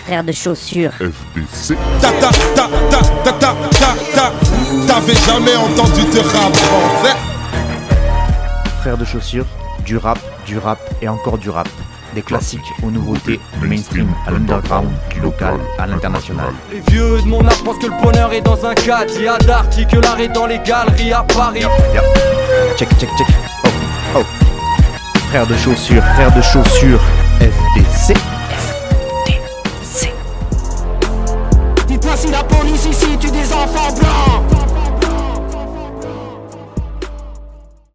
Frère de chaussures. FDC. Ta ta ta ta ta ta ta ta. T'avais jamais entendu de rap français Frères de chaussures, du rap, du rap et encore du rap. Des classiques aux nouveautés, du mainstream à l'underground, du local à l'international. Les vieux de mon âge pensent que le bonheur est dans un cadre. Il y a l'art est dans les galeries à Paris. Check, check, check. Oh, oh. Frères de chaussures, frères de chaussures, FDC. Dites-moi si la police ici tue des enfants blancs